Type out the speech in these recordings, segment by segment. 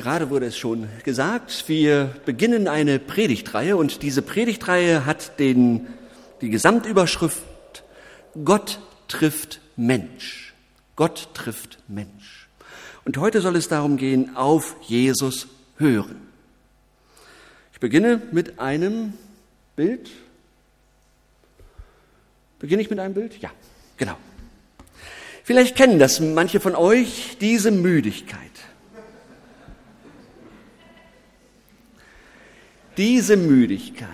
Gerade wurde es schon gesagt, wir beginnen eine Predigtreihe und diese Predigtreihe hat den, die Gesamtüberschrift Gott trifft Mensch. Gott trifft Mensch. Und heute soll es darum gehen, auf Jesus hören. Ich beginne mit einem Bild. Beginne ich mit einem Bild? Ja, genau. Vielleicht kennen das manche von euch, diese Müdigkeit. Diese Müdigkeit.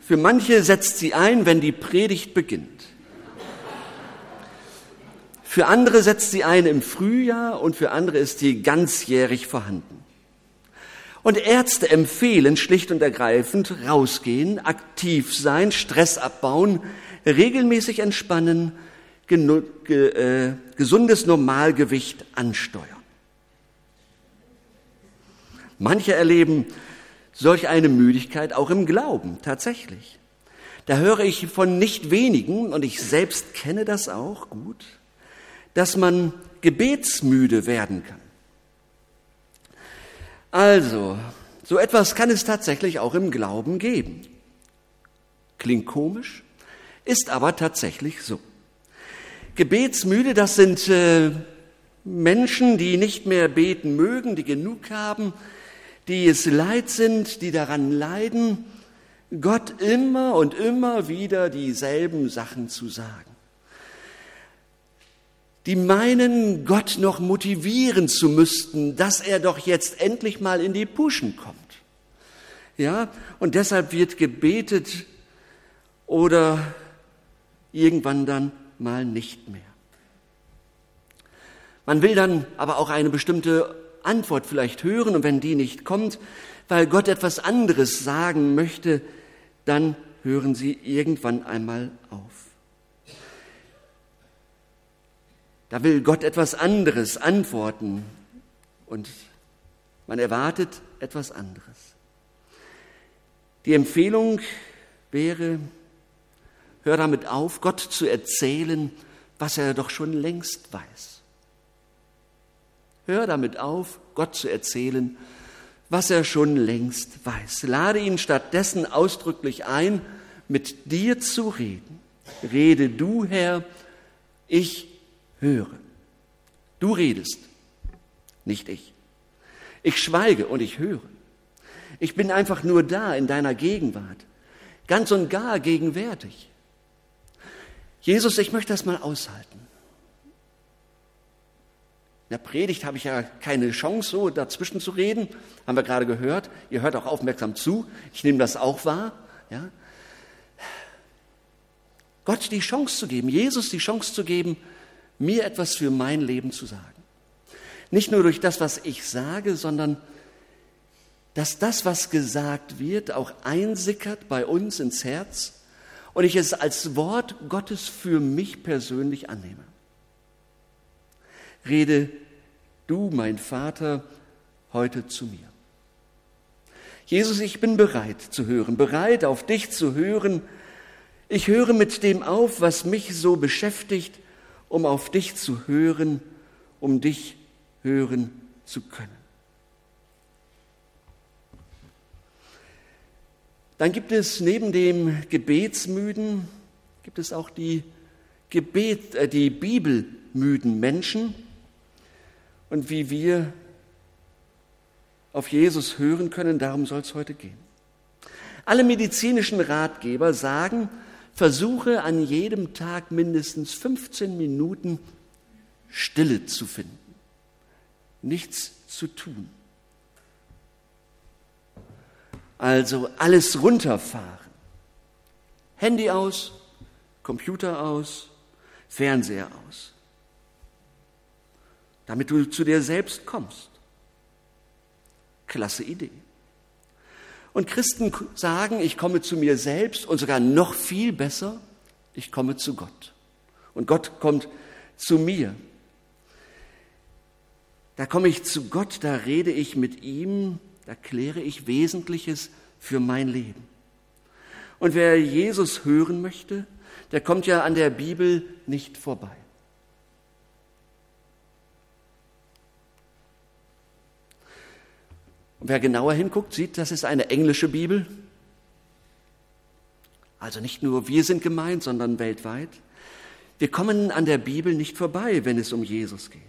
Für manche setzt sie ein, wenn die Predigt beginnt. Für andere setzt sie ein im Frühjahr und für andere ist sie ganzjährig vorhanden. Und Ärzte empfehlen schlicht und ergreifend rausgehen, aktiv sein, Stress abbauen, regelmäßig entspannen, äh, gesundes Normalgewicht ansteuern. Manche erleben solch eine Müdigkeit auch im Glauben tatsächlich. Da höre ich von nicht wenigen, und ich selbst kenne das auch gut, dass man gebetsmüde werden kann. Also, so etwas kann es tatsächlich auch im Glauben geben. Klingt komisch, ist aber tatsächlich so. Gebetsmüde, das sind äh, Menschen, die nicht mehr beten mögen, die genug haben, die es leid sind, die daran leiden, Gott immer und immer wieder dieselben Sachen zu sagen. Die meinen, Gott noch motivieren zu müssten, dass er doch jetzt endlich mal in die Puschen kommt. Ja, und deshalb wird gebetet oder irgendwann dann mal nicht mehr. Man will dann aber auch eine bestimmte Antwort vielleicht hören und wenn die nicht kommt, weil Gott etwas anderes sagen möchte, dann hören sie irgendwann einmal auf. Da will Gott etwas anderes antworten und man erwartet etwas anderes. Die Empfehlung wäre, hör damit auf, Gott zu erzählen, was er doch schon längst weiß. Hör damit auf, Gott zu erzählen, was er schon längst weiß. Lade ihn stattdessen ausdrücklich ein, mit dir zu reden. Rede du, Herr, ich höre. Du redest, nicht ich. Ich schweige und ich höre. Ich bin einfach nur da in deiner Gegenwart, ganz und gar gegenwärtig. Jesus, ich möchte das mal aushalten. In der Predigt habe ich ja keine Chance, so dazwischen zu reden. Haben wir gerade gehört. Ihr hört auch aufmerksam zu. Ich nehme das auch wahr. Ja? Gott die Chance zu geben, Jesus die Chance zu geben, mir etwas für mein Leben zu sagen. Nicht nur durch das, was ich sage, sondern dass das, was gesagt wird, auch einsickert bei uns ins Herz und ich es als Wort Gottes für mich persönlich annehme. Rede du, mein Vater, heute zu mir. Jesus, ich bin bereit zu hören, bereit auf dich zu hören. Ich höre mit dem auf, was mich so beschäftigt, um auf dich zu hören, um dich hören zu können. Dann gibt es neben dem Gebetsmüden, gibt es auch die, Gebet, äh, die Bibelmüden Menschen, und wie wir auf Jesus hören können, darum soll es heute gehen. Alle medizinischen Ratgeber sagen, versuche an jedem Tag mindestens 15 Minuten Stille zu finden, nichts zu tun. Also alles runterfahren. Handy aus, Computer aus, Fernseher aus damit du zu dir selbst kommst. Klasse Idee. Und Christen sagen, ich komme zu mir selbst und sogar noch viel besser, ich komme zu Gott. Und Gott kommt zu mir. Da komme ich zu Gott, da rede ich mit ihm, da kläre ich Wesentliches für mein Leben. Und wer Jesus hören möchte, der kommt ja an der Bibel nicht vorbei. Und wer genauer hinguckt, sieht, das ist eine englische Bibel. Also nicht nur wir sind gemeint, sondern weltweit. Wir kommen an der Bibel nicht vorbei, wenn es um Jesus geht.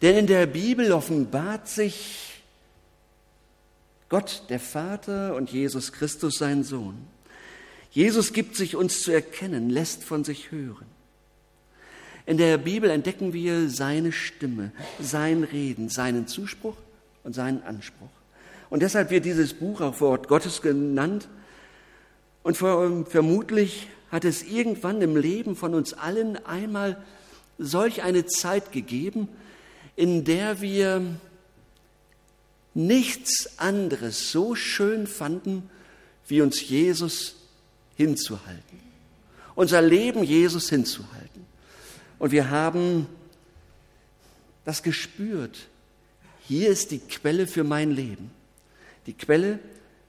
Denn in der Bibel offenbart sich Gott, der Vater und Jesus Christus, sein Sohn. Jesus gibt sich uns zu erkennen, lässt von sich hören. In der Bibel entdecken wir seine Stimme, sein Reden, seinen Zuspruch und seinen Anspruch. Und deshalb wird dieses Buch auch Wort Gottes genannt. Und vermutlich hat es irgendwann im Leben von uns allen einmal solch eine Zeit gegeben, in der wir nichts anderes so schön fanden, wie uns Jesus hinzuhalten. Unser Leben Jesus hinzuhalten. Und wir haben das gespürt. Hier ist die Quelle für mein Leben. Die Quelle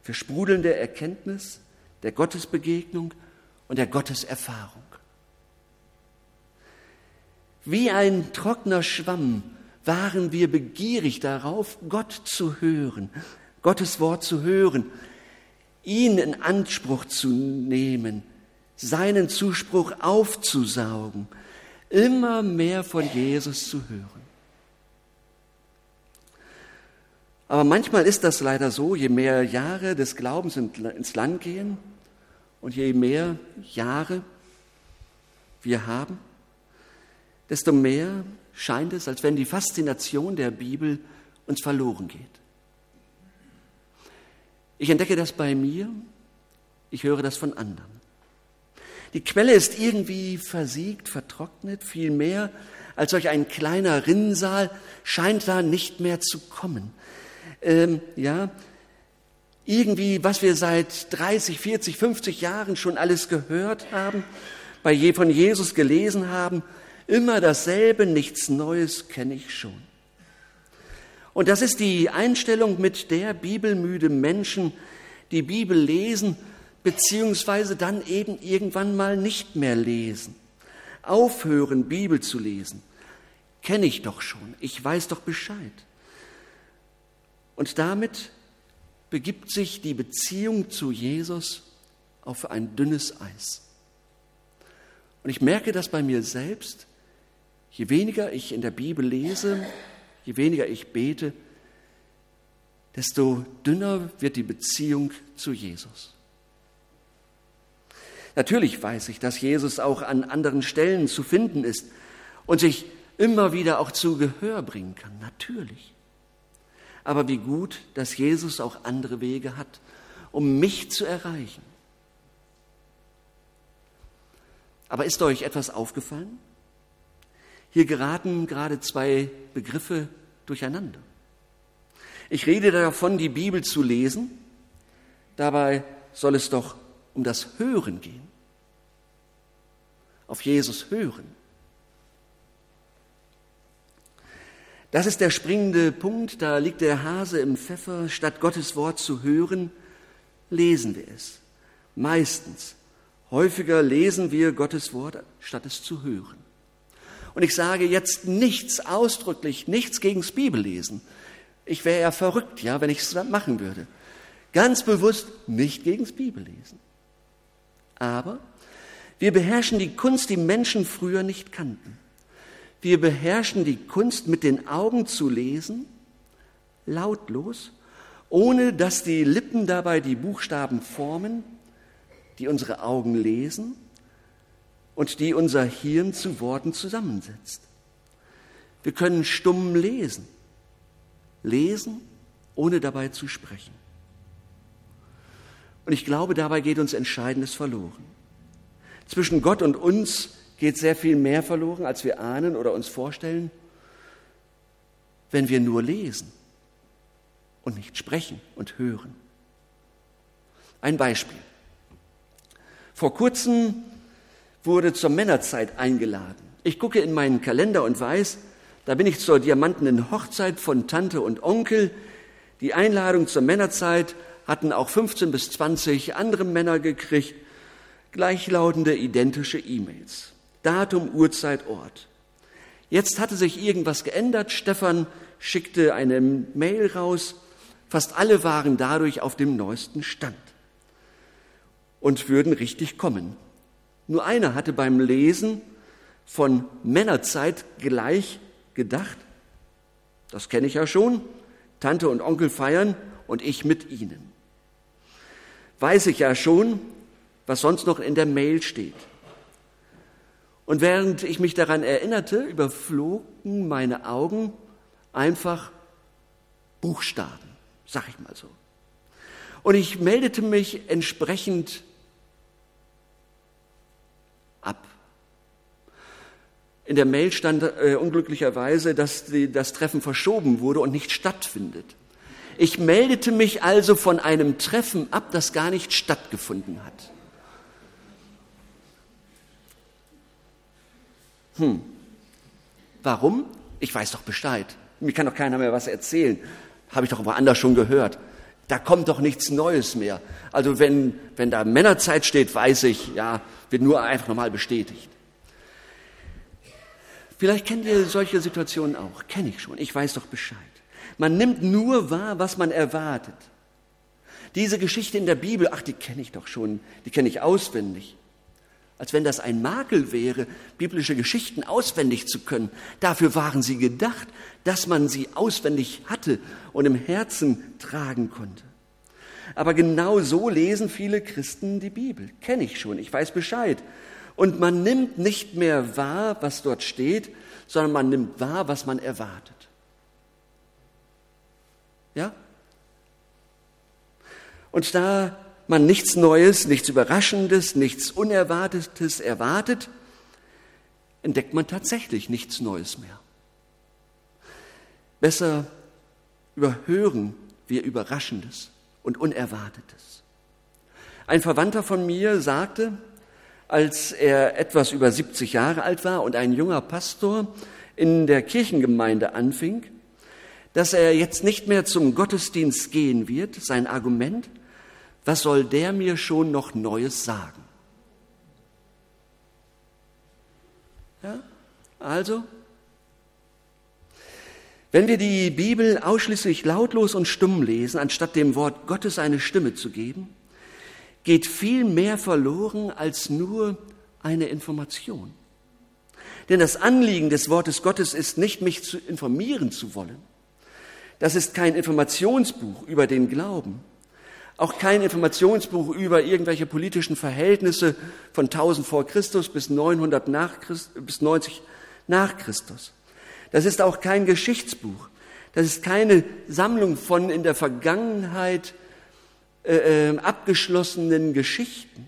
für sprudelnde Erkenntnis, der Gottesbegegnung und der Gotteserfahrung. Wie ein trockener Schwamm waren wir begierig darauf, Gott zu hören, Gottes Wort zu hören, ihn in Anspruch zu nehmen, seinen Zuspruch aufzusaugen, immer mehr von Jesus zu hören. Aber manchmal ist das leider so, je mehr Jahre des Glaubens ins Land gehen und je mehr Jahre wir haben, desto mehr scheint es, als wenn die Faszination der Bibel uns verloren geht. Ich entdecke das bei mir, ich höre das von anderen. Die Quelle ist irgendwie versiegt, vertrocknet, viel mehr als solch ein kleiner Rinnsal scheint da nicht mehr zu kommen. Ähm, ja, irgendwie, was wir seit 30, 40, 50 Jahren schon alles gehört haben, bei je, von Jesus gelesen haben, immer dasselbe, nichts Neues kenne ich schon. Und das ist die Einstellung, mit der bibelmüde Menschen die Bibel lesen, beziehungsweise dann eben irgendwann mal nicht mehr lesen. Aufhören, Bibel zu lesen. Kenne ich doch schon, ich weiß doch Bescheid. Und damit begibt sich die Beziehung zu Jesus auf ein dünnes Eis. Und ich merke das bei mir selbst, Je weniger ich in der Bibel lese, je weniger ich bete, desto dünner wird die Beziehung zu Jesus. Natürlich weiß ich, dass Jesus auch an anderen Stellen zu finden ist und sich immer wieder auch zu Gehör bringen kann. Natürlich. Aber wie gut, dass Jesus auch andere Wege hat, um mich zu erreichen. Aber ist euch etwas aufgefallen? Hier geraten gerade zwei Begriffe durcheinander. Ich rede davon, die Bibel zu lesen. Dabei soll es doch um das Hören gehen. Auf Jesus hören. Das ist der springende Punkt, da liegt der Hase im Pfeffer. Statt Gottes Wort zu hören, lesen wir es. Meistens. Häufiger lesen wir Gottes Wort, statt es zu hören. Und ich sage jetzt nichts ausdrücklich, nichts gegens Bibellesen. Ich wäre ja verrückt, ja, wenn ich es machen würde. Ganz bewusst nicht gegens Bibellesen. Aber wir beherrschen die Kunst, die Menschen früher nicht kannten. Wir beherrschen die Kunst, mit den Augen zu lesen, lautlos, ohne dass die Lippen dabei die Buchstaben formen, die unsere Augen lesen und die unser Hirn zu Worten zusammensetzt. Wir können stumm lesen, lesen, ohne dabei zu sprechen. Und ich glaube, dabei geht uns Entscheidendes verloren. Zwischen Gott und uns geht sehr viel mehr verloren, als wir ahnen oder uns vorstellen, wenn wir nur lesen und nicht sprechen und hören. Ein Beispiel. Vor kurzem wurde zur Männerzeit eingeladen. Ich gucke in meinen Kalender und weiß, da bin ich zur diamantenen Hochzeit von Tante und Onkel. Die Einladung zur Männerzeit hatten auch 15 bis 20 andere Männer gekriegt, gleichlautende identische E-Mails. Datum, Uhrzeit, Ort. Jetzt hatte sich irgendwas geändert. Stefan schickte eine Mail raus, Fast alle waren dadurch auf dem neuesten Stand und würden richtig kommen. Nur einer hatte beim Lesen von Männerzeit gleich gedacht, das kenne ich ja schon, Tante und Onkel feiern und ich mit ihnen. Weiß ich ja schon, was sonst noch in der Mail steht. Und während ich mich daran erinnerte, überflogen meine Augen einfach Buchstaben, sag ich mal so. Und ich meldete mich entsprechend ab. In der Mail stand äh, unglücklicherweise, dass die, das Treffen verschoben wurde und nicht stattfindet. Ich meldete mich also von einem Treffen ab, das gar nicht stattgefunden hat. Hm. Warum? Ich weiß doch Bescheid. Mir kann doch keiner mehr was erzählen. Habe ich doch woanders schon gehört. Da kommt doch nichts Neues mehr. Also wenn, wenn da Männerzeit steht, weiß ich, ja, wird nur einfach nochmal bestätigt. Vielleicht kennt ihr solche Situationen auch. Kenne ich schon. Ich weiß doch Bescheid. Man nimmt nur wahr, was man erwartet. Diese Geschichte in der Bibel, ach, die kenne ich doch schon. Die kenne ich auswendig als wenn das ein Makel wäre, biblische Geschichten auswendig zu können. Dafür waren sie gedacht, dass man sie auswendig hatte und im Herzen tragen konnte. Aber genau so lesen viele Christen die Bibel. Kenne ich schon, ich weiß Bescheid. Und man nimmt nicht mehr wahr, was dort steht, sondern man nimmt wahr, was man erwartet. Ja? Und da man nichts Neues, nichts Überraschendes, nichts Unerwartetes erwartet, entdeckt man tatsächlich nichts Neues mehr. Besser überhören wir Überraschendes und Unerwartetes. Ein Verwandter von mir sagte, als er etwas über 70 Jahre alt war und ein junger Pastor in der Kirchengemeinde anfing, dass er jetzt nicht mehr zum Gottesdienst gehen wird. Sein Argument, was soll der mir schon noch Neues sagen? Ja? Also, wenn wir die Bibel ausschließlich lautlos und stumm lesen, anstatt dem Wort Gottes eine Stimme zu geben, geht viel mehr verloren als nur eine Information. Denn das Anliegen des Wortes Gottes ist nicht, mich zu informieren zu wollen. Das ist kein Informationsbuch über den Glauben, auch kein Informationsbuch über irgendwelche politischen Verhältnisse von 1000 vor Christus bis 900 nach Christ, bis 90 nach Christus. Das ist auch kein Geschichtsbuch. Das ist keine Sammlung von in der Vergangenheit äh, äh, abgeschlossenen Geschichten,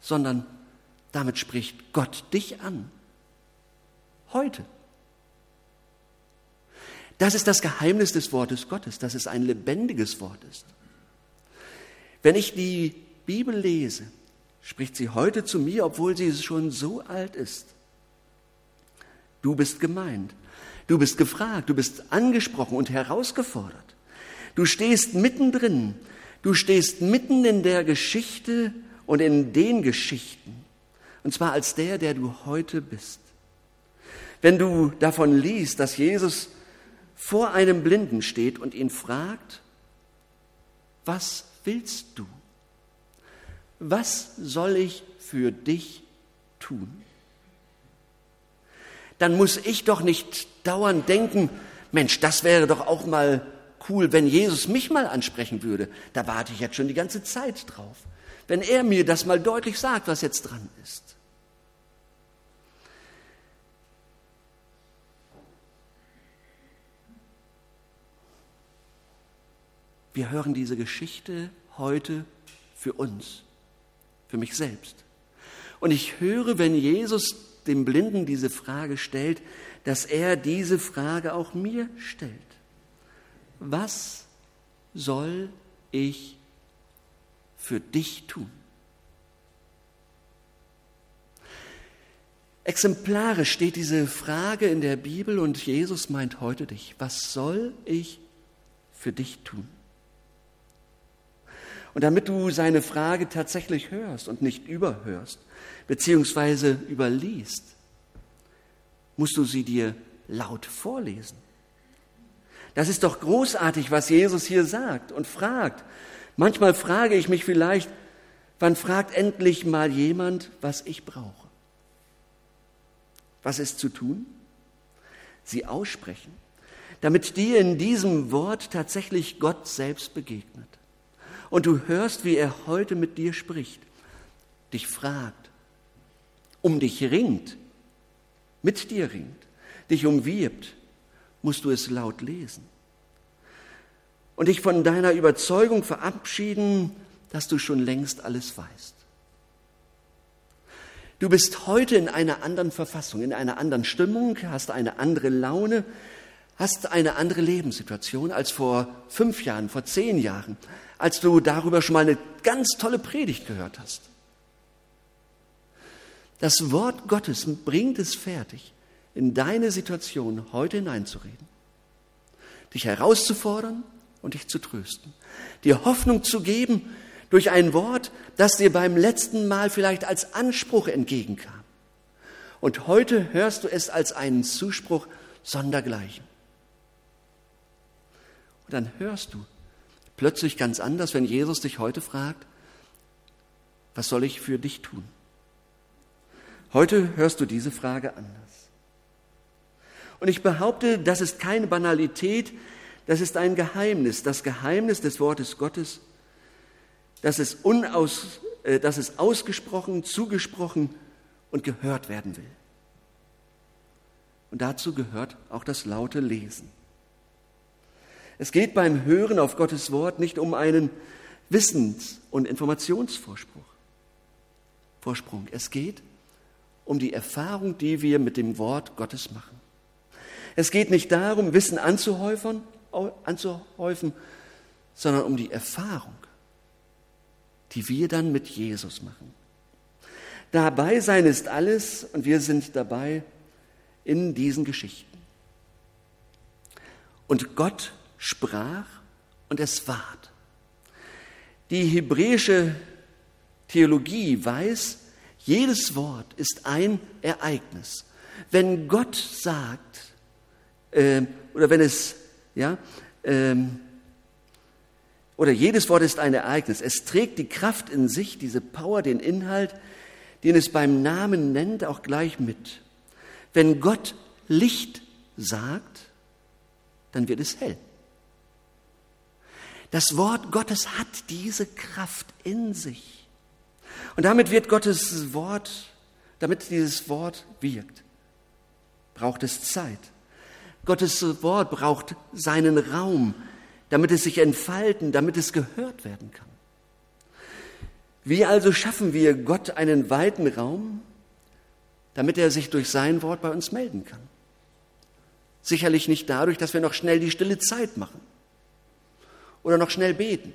sondern damit spricht Gott dich an. Heute. Das ist das Geheimnis des Wortes Gottes, dass es ein lebendiges Wort ist. Wenn ich die Bibel lese, spricht sie heute zu mir, obwohl sie schon so alt ist. Du bist gemeint, du bist gefragt, du bist angesprochen und herausgefordert. Du stehst mittendrin, du stehst mitten in der Geschichte und in den Geschichten, und zwar als der, der du heute bist. Wenn du davon liest, dass Jesus vor einem Blinden steht und ihn fragt, was willst du? Was soll ich für dich tun? Dann muss ich doch nicht dauernd denken, Mensch, das wäre doch auch mal cool, wenn Jesus mich mal ansprechen würde. Da warte ich jetzt schon die ganze Zeit drauf. Wenn er mir das mal deutlich sagt, was jetzt dran ist. Wir hören diese Geschichte heute für uns, für mich selbst. Und ich höre, wenn Jesus dem Blinden diese Frage stellt, dass er diese Frage auch mir stellt. Was soll ich für dich tun? Exemplarisch steht diese Frage in der Bibel und Jesus meint heute dich. Was soll ich für dich tun? Und damit du seine Frage tatsächlich hörst und nicht überhörst, beziehungsweise überliest, musst du sie dir laut vorlesen. Das ist doch großartig, was Jesus hier sagt und fragt. Manchmal frage ich mich vielleicht, wann fragt endlich mal jemand, was ich brauche? Was ist zu tun? Sie aussprechen, damit dir in diesem Wort tatsächlich Gott selbst begegnet. Und du hörst, wie er heute mit dir spricht, dich fragt, um dich ringt, mit dir ringt, dich umwirbt, musst du es laut lesen. Und dich von deiner Überzeugung verabschieden, dass du schon längst alles weißt. Du bist heute in einer anderen Verfassung, in einer anderen Stimmung, hast eine andere Laune, hast eine andere Lebenssituation als vor fünf Jahren, vor zehn Jahren, als du darüber schon mal eine ganz tolle Predigt gehört hast. Das Wort Gottes bringt es fertig, in deine Situation heute hineinzureden, dich herauszufordern und dich zu trösten, dir Hoffnung zu geben durch ein Wort, das dir beim letzten Mal vielleicht als Anspruch entgegenkam. Und heute hörst du es als einen Zuspruch sondergleichen. Und dann hörst du plötzlich ganz anders, wenn Jesus dich heute fragt, was soll ich für dich tun? Heute hörst du diese Frage anders. Und ich behaupte, das ist keine Banalität, das ist ein Geheimnis, das Geheimnis des Wortes Gottes, dass es, unaus, äh, dass es ausgesprochen, zugesprochen und gehört werden will. Und dazu gehört auch das laute Lesen. Es geht beim Hören auf Gottes Wort nicht um einen Wissens- und Informationsvorsprung. Vorsprung. Es geht um die Erfahrung, die wir mit dem Wort Gottes machen. Es geht nicht darum, Wissen anzuhäufern, anzuhäufen, sondern um die Erfahrung, die wir dann mit Jesus machen. Dabei sein ist alles und wir sind dabei in diesen Geschichten. Und Gott sprach und es ward. Die hebräische Theologie weiß, jedes Wort ist ein Ereignis. Wenn Gott sagt, äh, oder wenn es, ja, ähm, oder jedes Wort ist ein Ereignis. Es trägt die Kraft in sich, diese Power, den Inhalt, den es beim Namen nennt, auch gleich mit. Wenn Gott Licht sagt, dann wird es hell. Das Wort Gottes hat diese Kraft in sich. Und damit wird Gottes Wort, damit dieses Wort wirkt, braucht es Zeit. Gottes Wort braucht seinen Raum, damit es sich entfalten, damit es gehört werden kann. Wie also schaffen wir Gott einen weiten Raum, damit er sich durch sein Wort bei uns melden kann? Sicherlich nicht dadurch, dass wir noch schnell die stille Zeit machen oder noch schnell beten,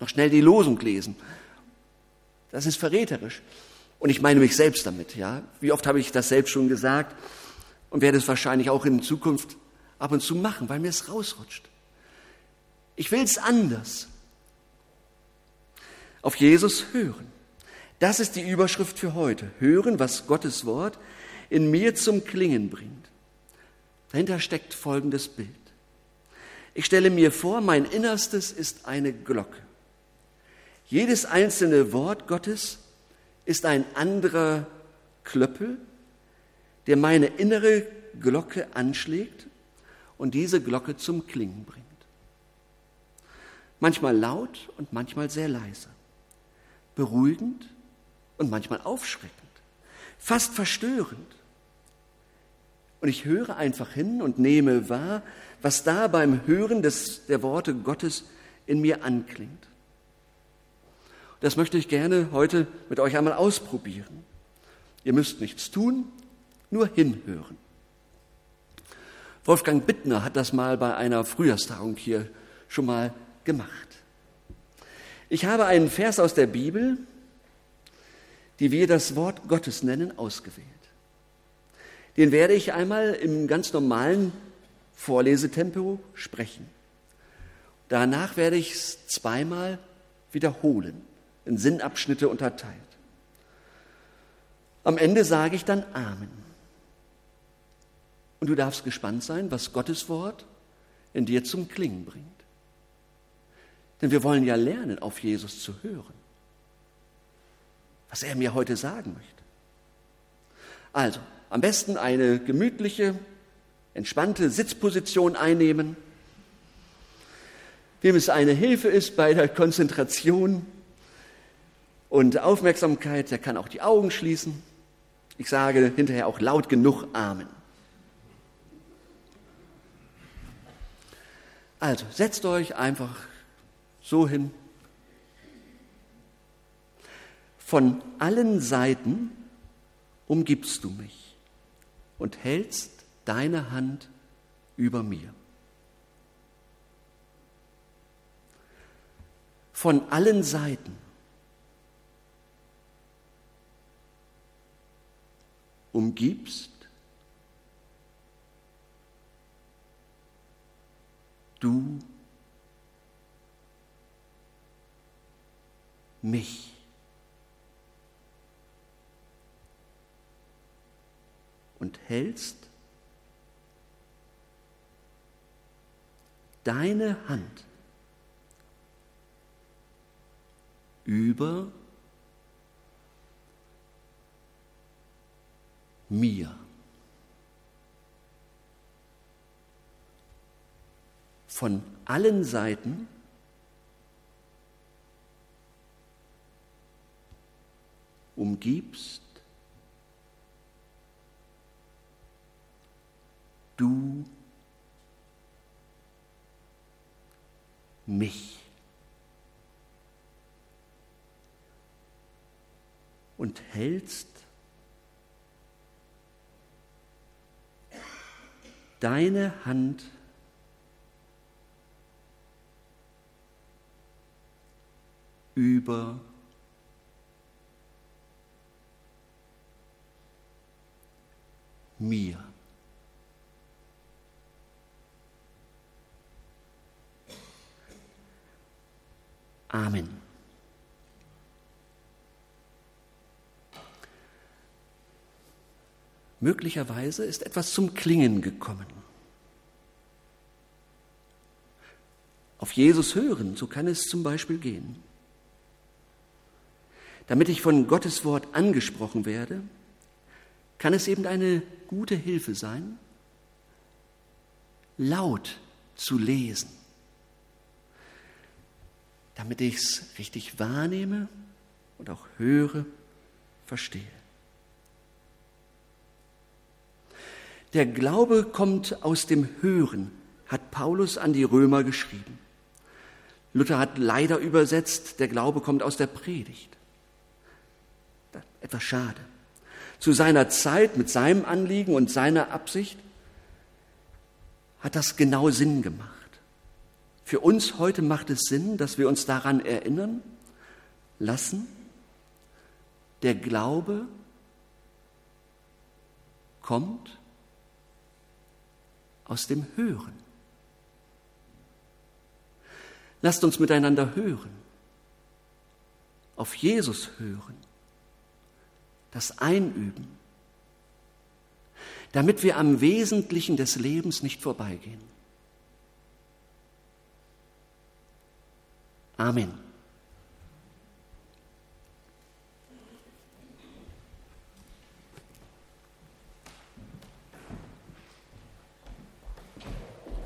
noch schnell die Losung lesen. Das ist verräterisch. Und ich meine mich selbst damit, ja. Wie oft habe ich das selbst schon gesagt und werde es wahrscheinlich auch in Zukunft ab und zu machen, weil mir es rausrutscht. Ich will es anders. Auf Jesus hören. Das ist die Überschrift für heute. Hören, was Gottes Wort in mir zum Klingen bringt. Dahinter steckt folgendes Bild. Ich stelle mir vor, mein Innerstes ist eine Glocke. Jedes einzelne Wort Gottes ist ein anderer Klöppel, der meine innere Glocke anschlägt und diese Glocke zum Klingen bringt manchmal laut und manchmal sehr leise, beruhigend und manchmal aufschreckend, fast verstörend. Und ich höre einfach hin und nehme wahr, was da beim Hören des, der Worte Gottes in mir anklingt. Das möchte ich gerne heute mit euch einmal ausprobieren. Ihr müsst nichts tun, nur hinhören. Wolfgang Bittner hat das mal bei einer Frühjahrstagung hier schon mal gemacht. Ich habe einen Vers aus der Bibel, die wir das Wort Gottes nennen, ausgewählt. Den werde ich einmal im ganz normalen Vorlesetempo sprechen. Danach werde ich es zweimal wiederholen, in Sinnabschnitte unterteilt. Am Ende sage ich dann Amen. Und du darfst gespannt sein, was Gottes Wort in dir zum Klingen bringt. Denn wir wollen ja lernen, auf Jesus zu hören, was er mir heute sagen möchte. Also, am besten eine gemütliche, entspannte Sitzposition einnehmen. Wem es eine Hilfe ist bei der Konzentration und Aufmerksamkeit, der kann auch die Augen schließen. Ich sage hinterher auch laut genug Amen. Also setzt euch einfach so hin. Von allen Seiten umgibst du mich und hältst deine Hand über mir. Von allen Seiten umgibst du mich. Und hältst deine Hand über mir. Von allen Seiten umgibst du mich. Und hältst deine Hand über mir. Amen. Möglicherweise ist etwas zum Klingen gekommen. Auf Jesus hören, so kann es zum Beispiel gehen. Damit ich von Gottes Wort angesprochen werde, kann es eben eine gute Hilfe sein, laut zu lesen, damit ich es richtig wahrnehme und auch höre, verstehe. Der Glaube kommt aus dem Hören, hat Paulus an die Römer geschrieben. Luther hat leider übersetzt, der Glaube kommt aus der Predigt. Etwas schade zu seiner Zeit mit seinem Anliegen und seiner Absicht, hat das genau Sinn gemacht. Für uns heute macht es Sinn, dass wir uns daran erinnern lassen, der Glaube kommt aus dem Hören. Lasst uns miteinander hören, auf Jesus hören das Einüben, damit wir am Wesentlichen des Lebens nicht vorbeigehen. Amen.